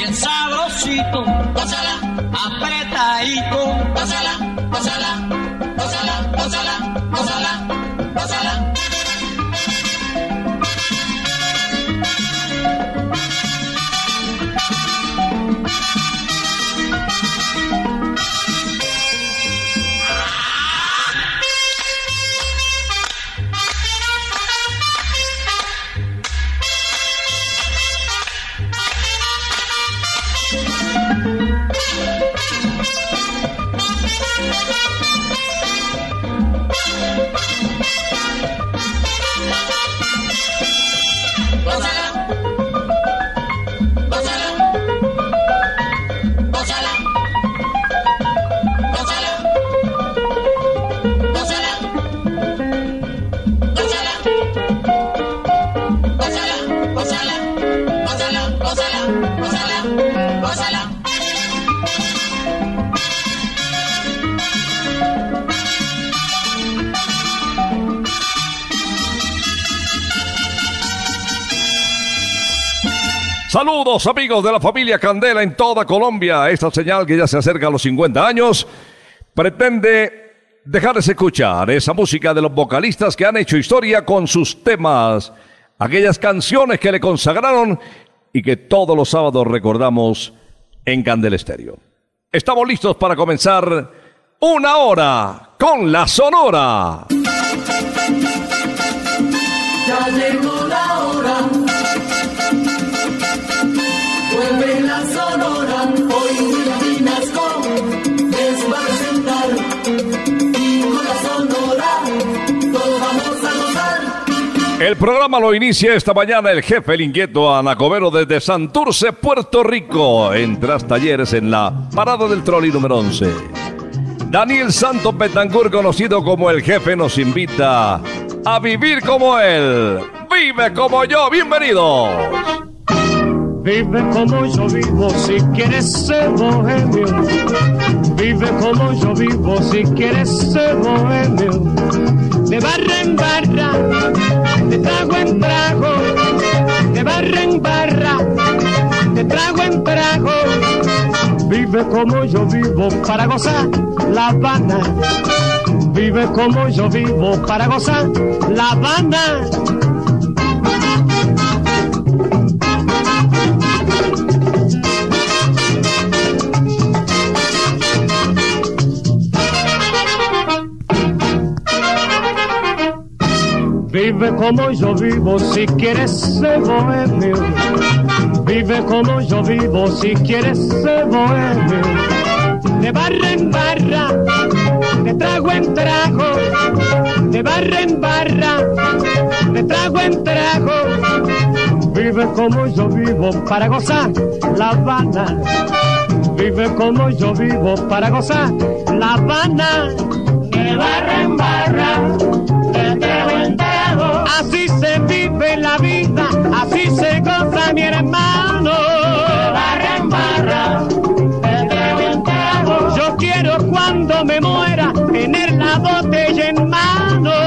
bien sabrosito, gózala, apretadito, gózala, Saludos amigos de la familia Candela en toda Colombia. Esta señal que ya se acerca a los 50 años pretende dejarles escuchar esa música de los vocalistas que han hecho historia con sus temas, aquellas canciones que le consagraron y que todos los sábados recordamos en Candela Estéreo. Estamos listos para comenzar una hora con la Sonora. El programa lo inicia esta mañana el jefe, el inquieto Anacobero desde Santurce, Puerto Rico, en Tras Talleres en la parada del trolley número 11. Daniel Santos Betancourt, conocido como el jefe, nos invita a vivir como él. Vive como yo, bienvenidos. Vive como yo vivo si quieres ser bohemio. Vive como yo vivo si quieres ser bohemio. De barra en barra, de trago en trago, de barra en barra, de trago en trago. Vive como yo vivo para gozar La Habana. Vive como yo vivo para gozar La Habana. Vive como yo vivo si quieres ser bohemio. Vive como yo vivo si quieres ser bohemio. De barra en barra, de trago en trago, de barra en barra, de trago en trago. Vive como yo vivo para gozar La Habana. Vive como yo vivo para gozar La Habana. De barra en barra, de trago en trago. Así se vive la vida, así se goza mi hermano. Barra en barra. Yo quiero cuando me muera tener la botella en mano.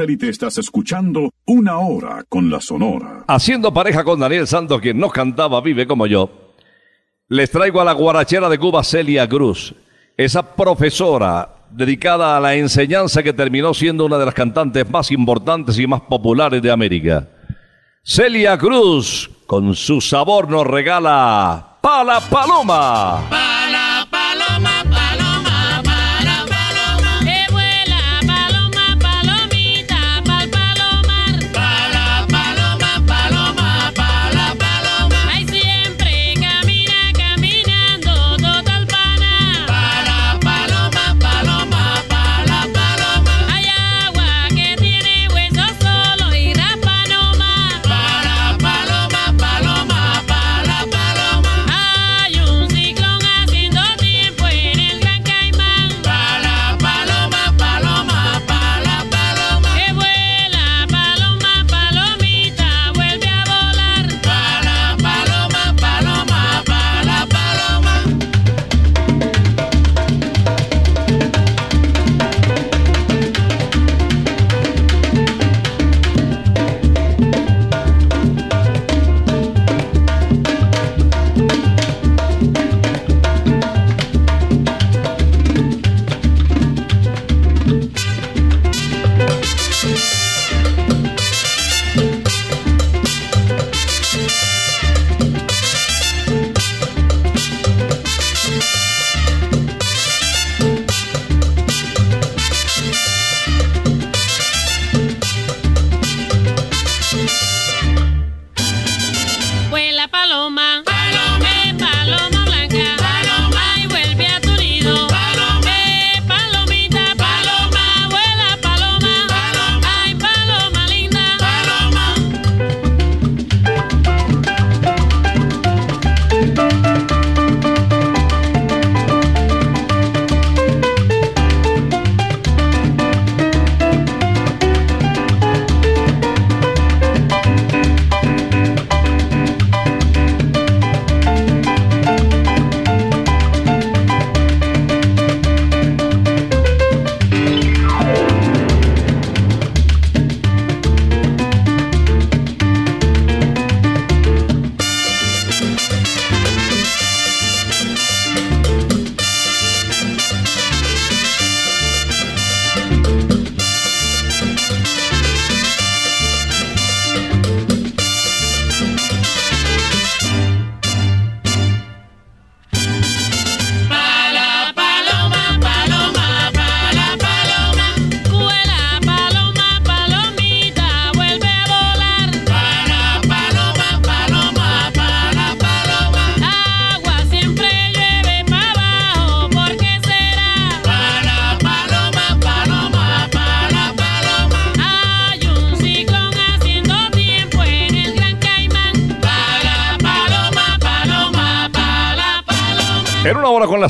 Satélite estás escuchando Una Hora con la Sonora. Haciendo pareja con Daniel Santos, quien no cantaba Vive como yo, les traigo a la guarachera de Cuba Celia Cruz, esa profesora dedicada a la enseñanza que terminó siendo una de las cantantes más importantes y más populares de América. Celia Cruz, con su sabor, nos regala Pala Paloma. Pala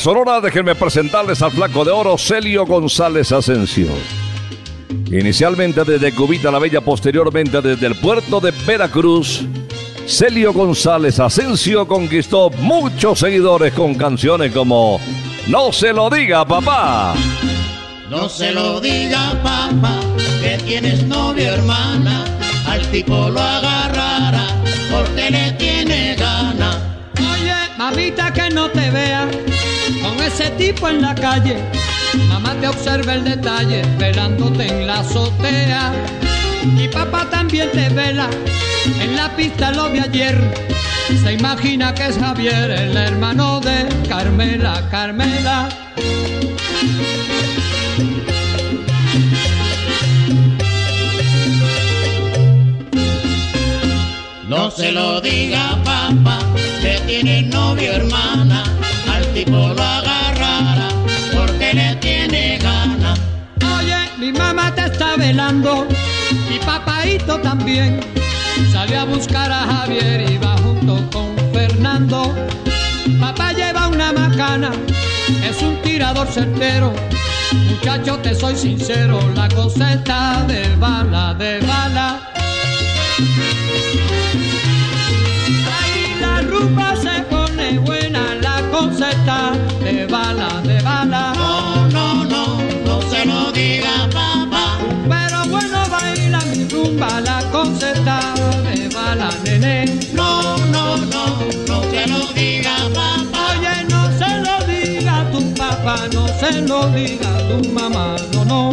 Sonora, déjenme presentarles al flaco de oro Celio González Asensio. Inicialmente desde Cubita la Bella, posteriormente desde el puerto de Veracruz, Celio González Asensio conquistó muchos seguidores con canciones como No se lo diga papá. No se lo diga papá, que tienes novia hermana, al tipo lo agarrará, porque le tiene gana. Oye, mamita que no te vea con ese tipo en la calle. Mamá te observa el detalle, velándote en la azotea. Y papá también te vela, en la pista lo vi ayer. Se imagina que es Javier, el hermano de Carmela, Carmela. No se lo diga papá, que tiene novia hermana, tipo lo agarrará, porque le tiene gana. Oye, mi mamá te está velando y papaito también. Salió a buscar a Javier y va junto con Fernando. Papá lleva una macana, es un tirador certero. Muchacho, te soy sincero, la cosa está de bala, de bala. Ahí la rumba de bala, de bala. No, no, no, no se lo diga papá. Pero bueno baila mi rumba, la cosa está de bala, nene. No, no, no, no se lo diga papá. Oye, no se lo diga a tu papá, no se lo diga a tu mamá. No, no,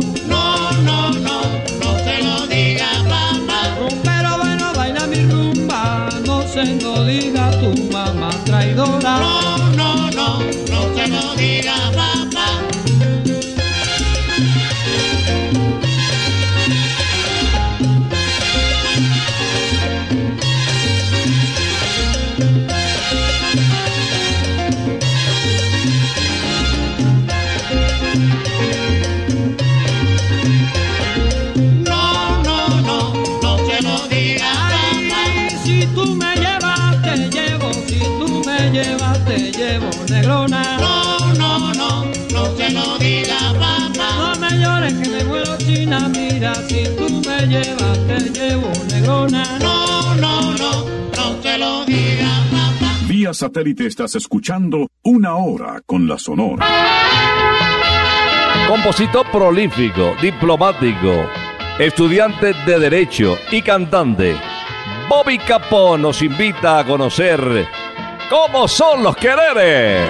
llevas, te llevo, negrona. No, no, no, no se lo diga papá. Vía satélite estás escuchando Una Hora con la Sonora. Compositor prolífico, diplomático, estudiante de Derecho y cantante. Bobby Capó nos invita a conocer cómo son los quereres.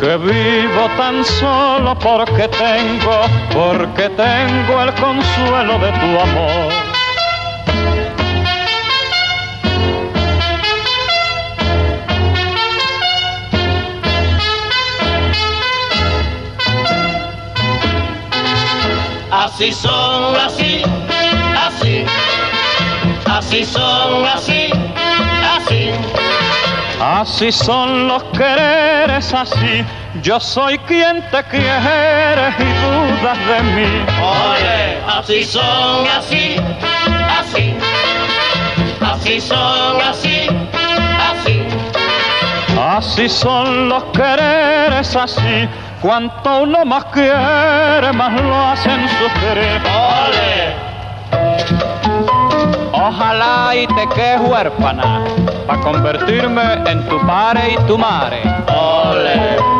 que vivo tan solo porque tengo, porque tengo el consuelo de tu amor. Así son, así, así, así son, así, así. Así son los quereres, así. Yo soy quien te quiere y dudas de mí. Oye, así son, así, así, así son, así, así. Así son los quereres, así. Cuanto uno más quiere, más lo hacen sufrir. Ole, Ojalá y te quedes huérfana, para convertirme en tu padre y tu madre. ole.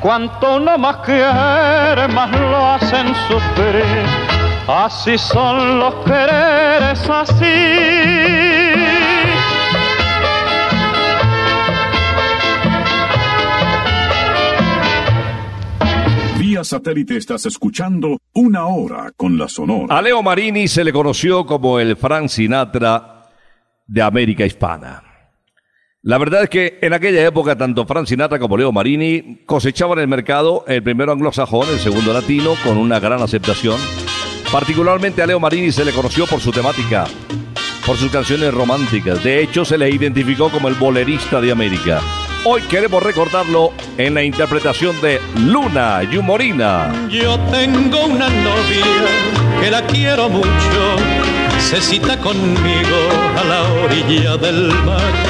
Cuanto uno más quiere, más lo hacen sufrir. Así son los quereres, así. Vía satélite estás escuchando Una Hora con la Sonora. A Leo Marini se le conoció como el Frank Sinatra de América Hispana. La verdad es que en aquella época tanto Frank Sinatra como Leo Marini cosechaban el mercado, el primero anglosajón, el segundo latino, con una gran aceptación. Particularmente a Leo Marini se le conoció por su temática, por sus canciones románticas. De hecho, se le identificó como el bolerista de América. Hoy queremos recordarlo en la interpretación de Luna Yumorina. Yo tengo una novia que la quiero mucho, se cita conmigo a la orilla del mar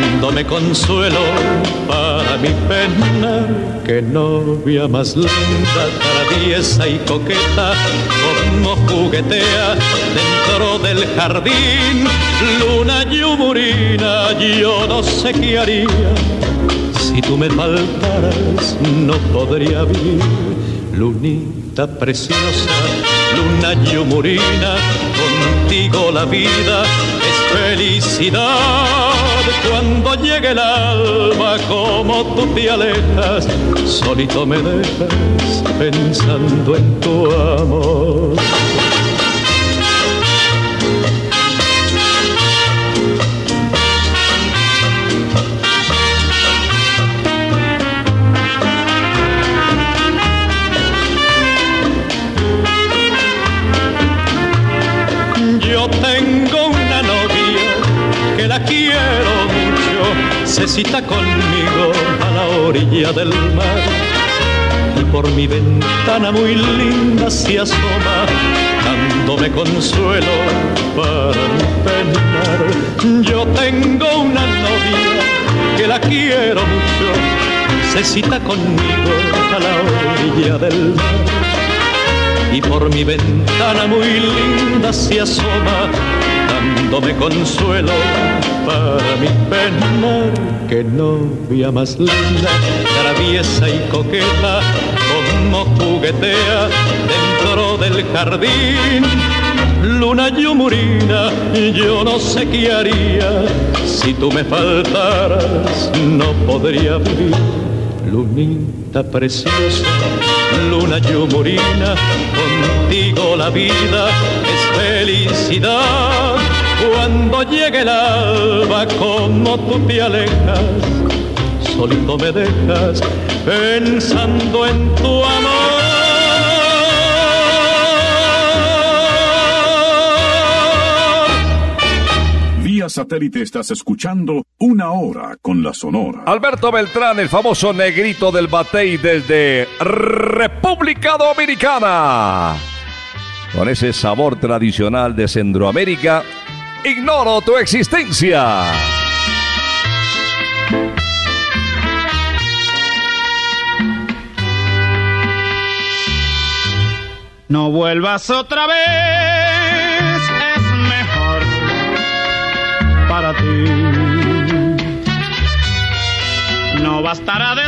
dándome consuelo para mi pena. Que novia más linda, traviesa y coqueta, como juguetea dentro del jardín. Luna yumurina, yo no sé qué haría. Si tú me faltaras, no podría vivir. Lunita preciosa, luna yumurina, contigo la vida es felicidad. Cuando llegue el alma, como tú te alejas, solito me dejas pensando en tu amor. Yo tengo una novia que la quiero se cita conmigo a la orilla del mar. Y por mi ventana muy linda se asoma, dándome consuelo para penar. Yo tengo una novia que la quiero mucho, se cita conmigo a la orilla del mar. Y por mi ventana muy linda se asoma, dándome consuelo para mi penar. Que novia más linda, traviesa y coqueta, como juguetea dentro del jardín. Luna yumurina, yo no sé qué haría si tú me faltaras, no podría vivir. Lunita preciosa, luna yumurina, contigo la vida es felicidad. Cuando llegue el alba, como tú te alejas, solito me dejas pensando en tu amor. Vía satélite estás escuchando Una Hora con la Sonora. Alberto Beltrán, el famoso negrito del batey desde República Dominicana. Con ese sabor tradicional de Centroamérica, ignoro tu existencia. No vuelvas otra vez, es mejor para ti. No bastará decir,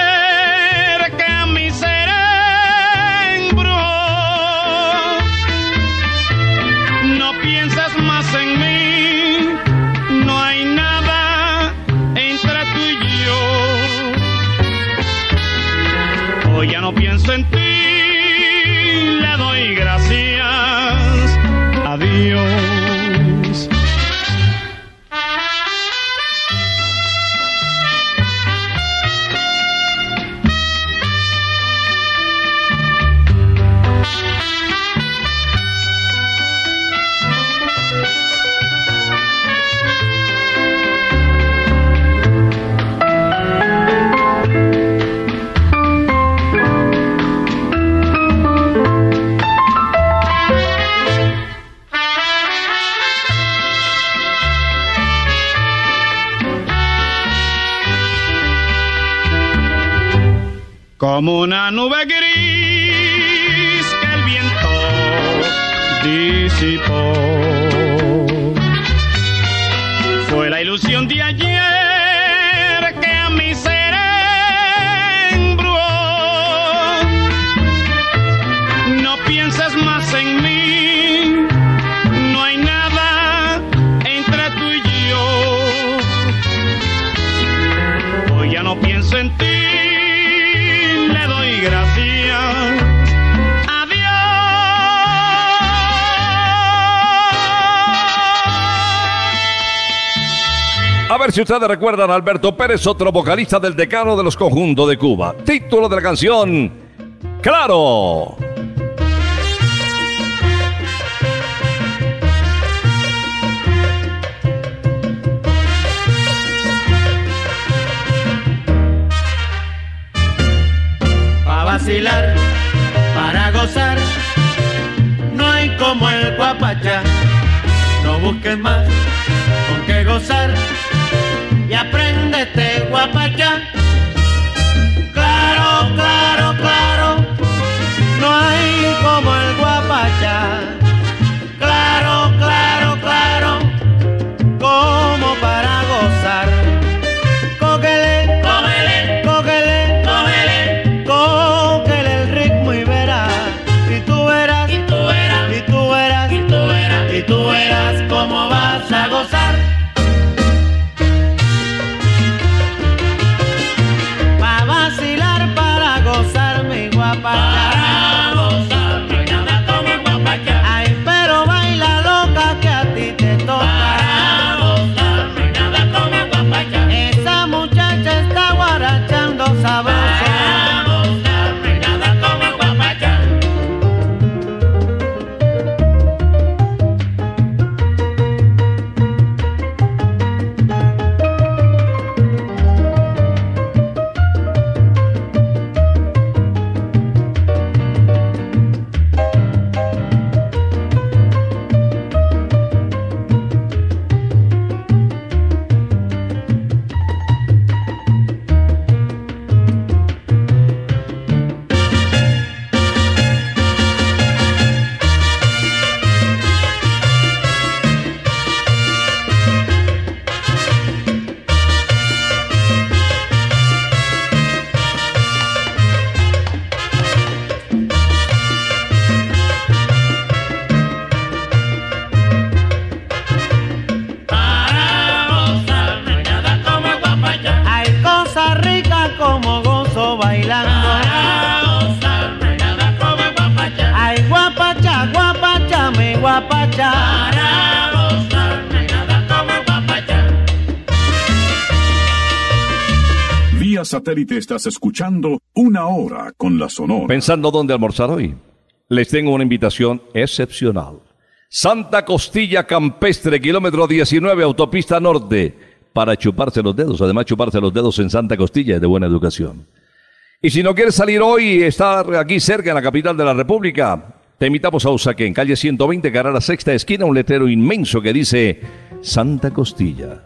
como si ustedes recuerdan a Alberto Pérez, otro vocalista del decano de los conjuntos de Cuba. Título de la canción, Claro. para vacilar, para gozar. No hay como el guapachá, no busques más con qué gozar y apréndete guapachá. Satélite estás escuchando Una Hora con la Sonora. Pensando dónde almorzar hoy, les tengo una invitación excepcional. Santa Costilla Campestre, kilómetro 19, autopista norte, para chuparse los dedos. Además, chuparse los dedos en Santa Costilla es de buena educación. Y si no quieres salir hoy y estar aquí cerca en la capital de la República, te invitamos a Usaquén, calle 120, carrera sexta esquina, un letrero inmenso que dice Santa Costilla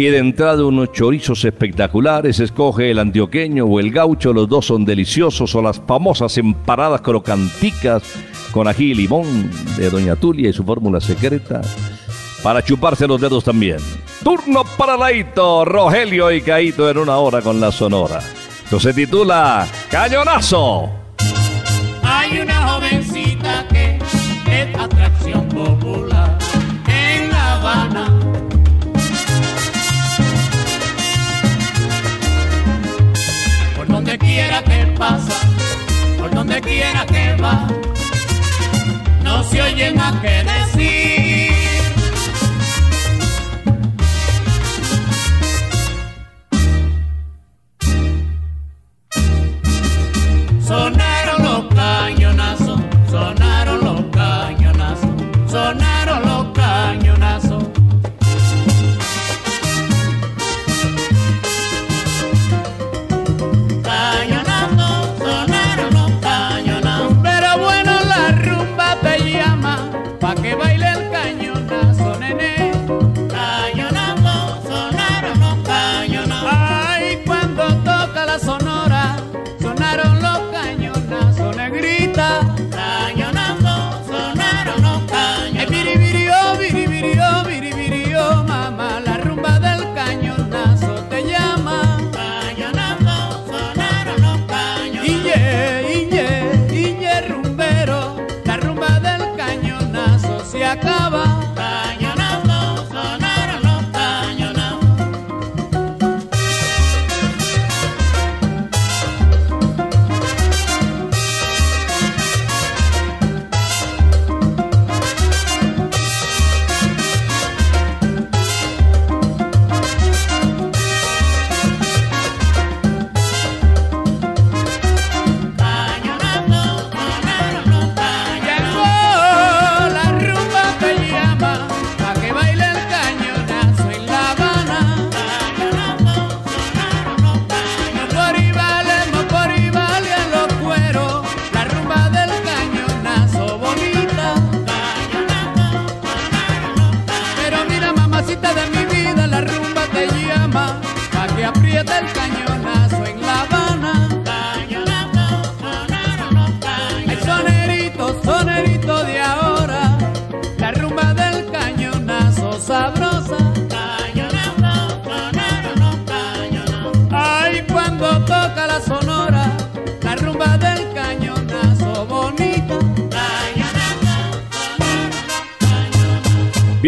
y de entrada unos chorizos espectaculares, escoge el antioqueño o el gaucho, los dos son deliciosos, o las famosas emparadas crocanticas con ají y limón de Doña Tulia y su fórmula secreta para chuparse los dedos también. Turno para Laito, Rogelio y Caito en una hora con la Sonora. Esto se titula Cañonazo. oye más que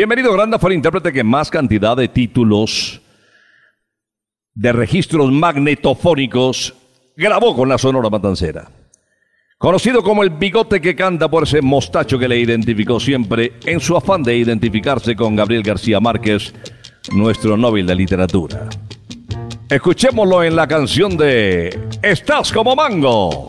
Bienvenido Granda fue el intérprete que más cantidad de títulos de registros magnetofónicos grabó con la Sonora Matancera. Conocido como el bigote que canta por ese mostacho que le identificó siempre en su afán de identificarse con Gabriel García Márquez, nuestro Nobel de Literatura. Escuchémoslo en la canción de Estás como Mango.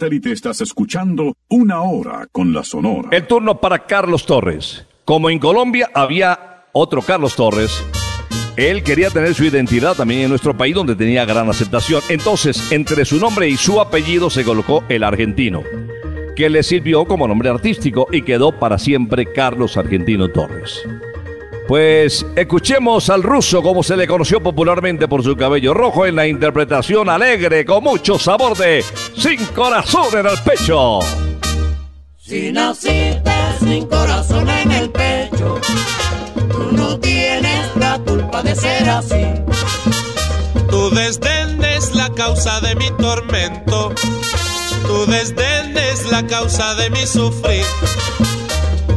Satélite estás escuchando Una Hora con la Sonora. El turno para Carlos Torres. Como en Colombia había otro Carlos Torres, él quería tener su identidad también en nuestro país donde tenía gran aceptación. Entonces, entre su nombre y su apellido se colocó el argentino, que le sirvió como nombre artístico y quedó para siempre Carlos Argentino Torres. Pues escuchemos al ruso como se le conoció popularmente por su cabello rojo en la interpretación alegre con mucho sabor de Sin corazón en el pecho. Si naciste sin corazón en el pecho, tú no tienes la culpa de ser así. Tu desdén es la causa de mi tormento. Tu desdén es la causa de mi sufrir.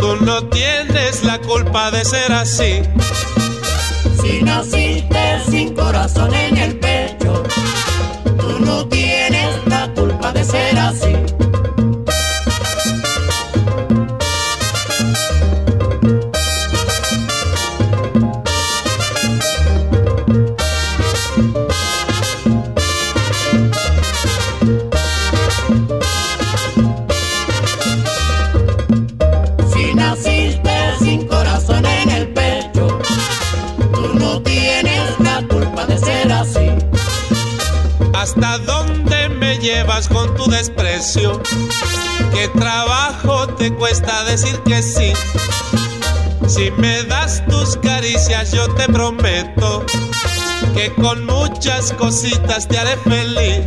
Tú no tienes la culpa de ser así. Si naciste sin corazón en el pecho, tú no tienes la culpa de ser así. Llevas con tu desprecio? ¿Qué trabajo te cuesta decir que sí? Si me das tus caricias yo te prometo que con muchas cositas te haré feliz.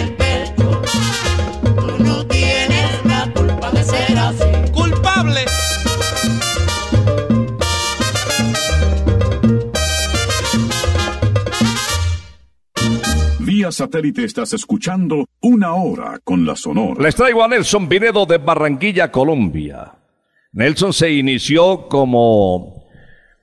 satélite estás escuchando Una Hora con la Sonora. Les traigo a Nelson Pinedo de Barranquilla, Colombia. Nelson se inició como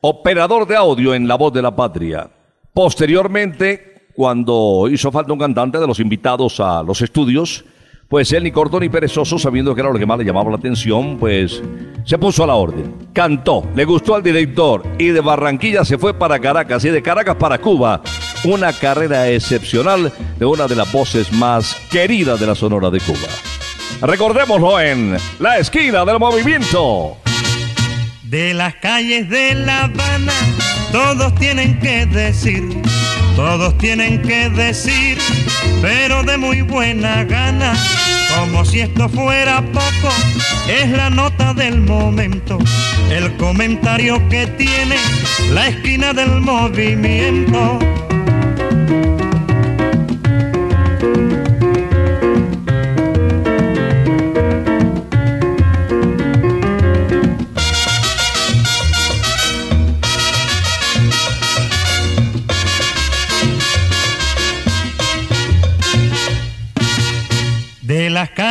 operador de audio en La Voz de la Patria. Posteriormente, cuando hizo falta un cantante de los invitados a los estudios, pues él ni corto ni perezoso, sabiendo que era lo que más le llamaba la atención, pues se puso a la orden. Cantó, le gustó al director y de Barranquilla se fue para Caracas y de Caracas para Cuba. Una carrera excepcional de una de las voces más queridas de la Sonora de Cuba. Recordémoslo en La Esquina del Movimiento. De las calles de La Habana, todos tienen que decir, todos tienen que decir, pero de muy buena gana, como si esto fuera poco, es la nota del momento, el comentario que tiene la esquina del movimiento.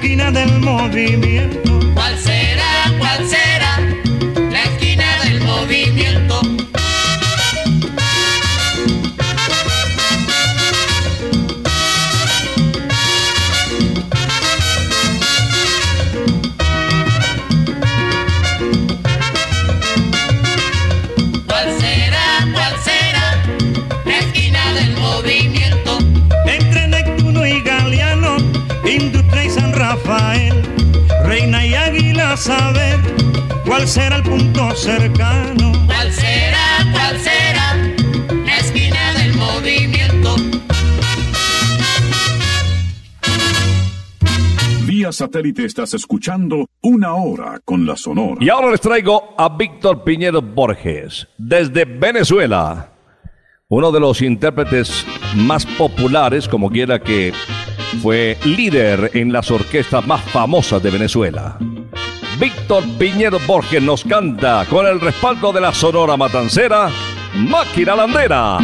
Esquina del movimiento. Saber cuál será el punto cercano. ¿Cuál será, cuál será la esquina del movimiento? Vía satélite estás escuchando Una Hora con la Sonora. Y ahora les traigo a Víctor Piñero Borges, desde Venezuela. Uno de los intérpretes más populares, como quiera que fue líder en las orquestas más famosas de Venezuela. Víctor Piñero Borges nos canta con el respaldo de la Sonora Matancera, Máquina Landera.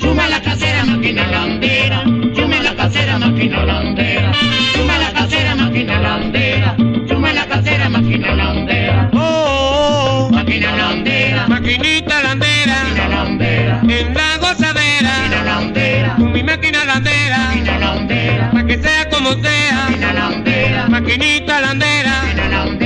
Chuma la casera, máquina landera. Chuma la casera, máquina landera. Chuma la casera, máquina landera. Chuma la casera, máquina landera. Oh, oh, Máquina landera. maquinita landera, Máquina landera. en la gozadera, Máquina landera. con mi máquina landera, Máquina landera. pa' que sea como sea, Máquina landera. maquinita landera. Máquina landera.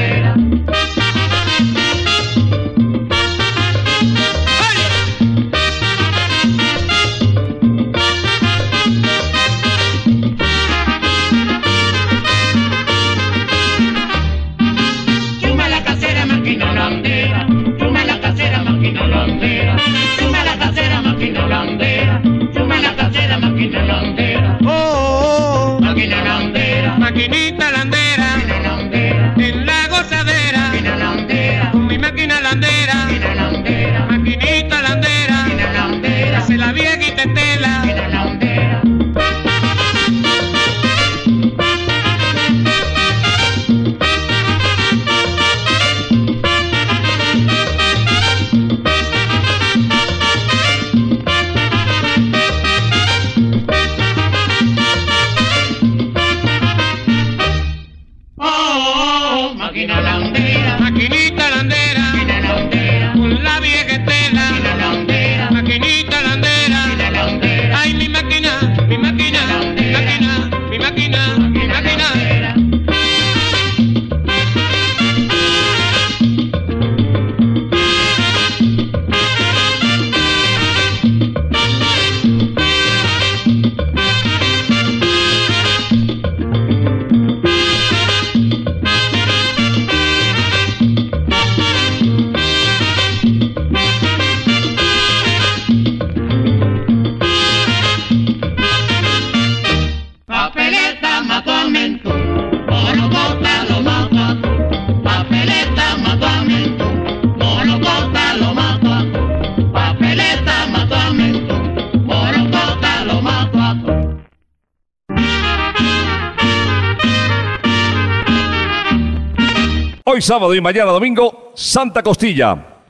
Hoy sábado y mañana domingo, Santa Costilla.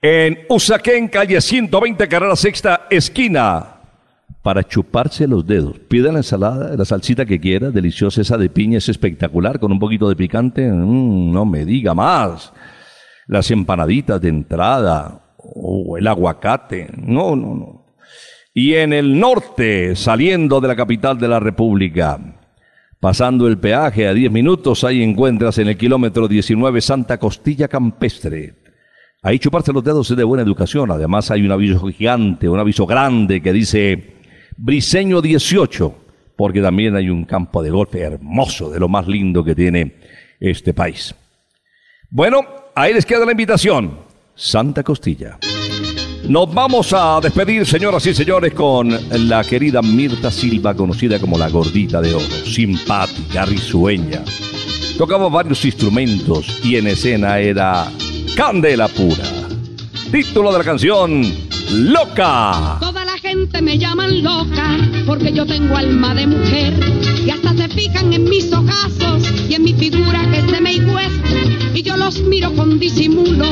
En Usaquén, calle 120, carrera sexta, esquina. Para chuparse los dedos. Pida la ensalada, la salsita que quiera, deliciosa esa de piña, es espectacular, con un poquito de picante. Mm, no me diga más. Las empanaditas de entrada, o el aguacate. No, no, no. Y en el norte, saliendo de la capital de la República, Pasando el peaje a 10 minutos, ahí encuentras en el kilómetro 19 Santa Costilla Campestre. Ahí chuparse los dedos es de buena educación. Además hay un aviso gigante, un aviso grande que dice Briseño 18, porque también hay un campo de golf hermoso, de lo más lindo que tiene este país. Bueno, ahí les queda la invitación. Santa Costilla. Nos vamos a despedir, señoras y señores, con la querida Mirta Silva, conocida como la gordita de oro, simpática, risueña. Tocaba varios instrumentos y en escena era Candela Pura. Título de la canción, Loca. Toda la gente me llaman loca porque yo tengo alma de mujer y hasta se fijan en mis ojazos y en mi figura que se me hueso y yo los miro con disimulo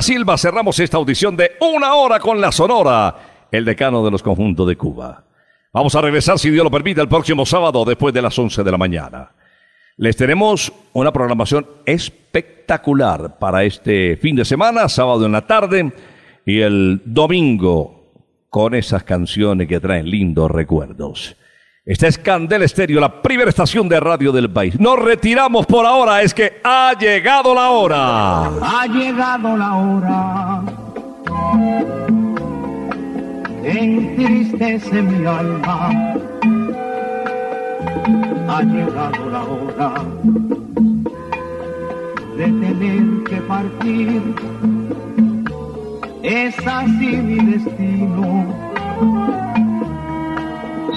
Silva cerramos esta audición de una hora con la Sonora, el decano de los conjuntos de Cuba. Vamos a regresar, si Dios lo permite, el próximo sábado después de las 11 de la mañana. Les tenemos una programación espectacular para este fin de semana, sábado en la tarde y el domingo con esas canciones que traen lindos recuerdos. Esta es Candela Estéreo, la primera estación de radio del país. Nos retiramos por ahora, es que ha llegado la hora. Ha llegado la hora entristece mi alma. Ha llegado la hora de tener que partir. Es así mi destino.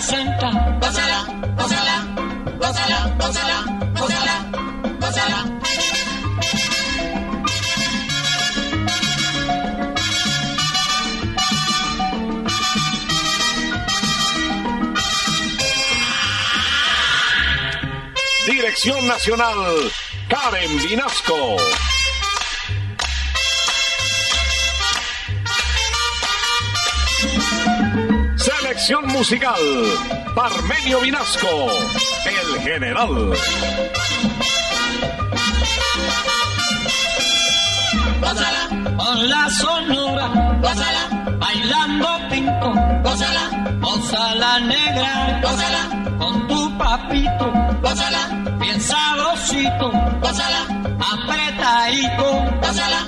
Santa. gózala, gózala, gózala, gózala, gózala, gózala. Dirección Nacional, Karen Vinasco. Musical, Parmenio Vinasco, el general. Gózala, Con la sonora, gózala, bailando pinto, gózala, gózala negra, gózala, con tu papito, gózala, bien sabrosito, gózala, apretadito. gózala,